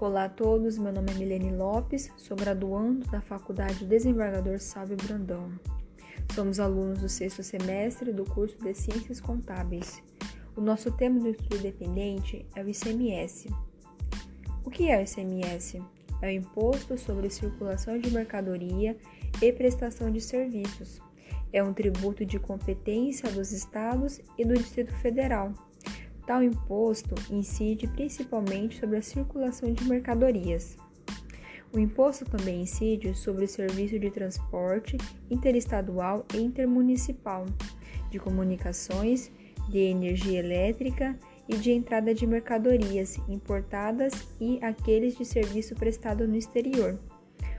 Olá a todos, meu nome é Milene Lopes, sou graduando da Faculdade Desembargador Sábio Brandão. Somos alunos do sexto semestre do curso de Ciências Contábeis. O nosso tema do estudo dependente é o ICMS. O que é o ICMS? É o Imposto sobre Circulação de Mercadoria e Prestação de Serviços. É um tributo de competência dos estados e do Distrito Federal Tal imposto incide principalmente sobre a circulação de mercadorias. O imposto também incide sobre o serviço de transporte interestadual e intermunicipal, de comunicações, de energia elétrica e de entrada de mercadorias importadas e aqueles de serviço prestado no exterior.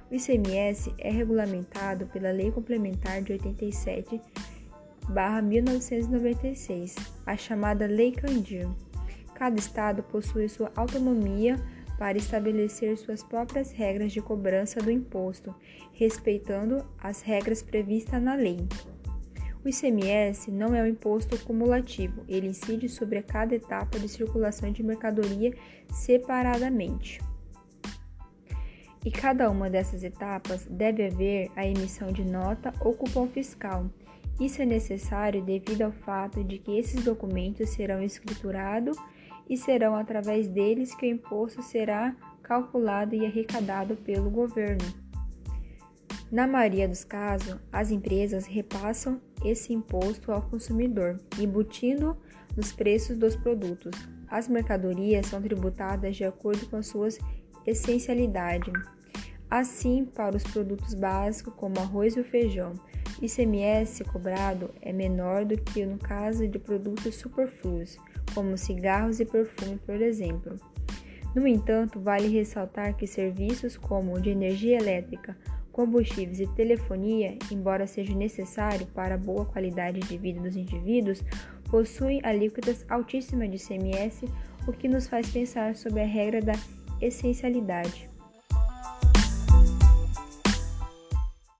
O ICMS é regulamentado pela Lei Complementar de 87 1996, a chamada Lei Candir. Cada estado possui sua autonomia para estabelecer suas próprias regras de cobrança do imposto, respeitando as regras previstas na lei. O ICMS não é um imposto cumulativo, ele incide sobre cada etapa de circulação de mercadoria separadamente. E cada uma dessas etapas deve haver a emissão de nota ou cupom fiscal, isso é necessário devido ao fato de que esses documentos serão escriturados e serão através deles que o imposto será calculado e arrecadado pelo governo. Na maioria dos casos, as empresas repassam esse imposto ao consumidor, embutindo nos preços dos produtos. As mercadorias são tributadas de acordo com as suas essencialidades. Assim, para os produtos básicos, como arroz e feijão, ICMS cobrado é menor do que no caso de produtos superfluos, como cigarros e perfume, por exemplo. No entanto, vale ressaltar que serviços como o de energia elétrica, combustíveis e telefonia, embora seja necessário para a boa qualidade de vida dos indivíduos, possuem alíquotas altíssimas de ICMS, o que nos faz pensar sobre a regra da essencialidade.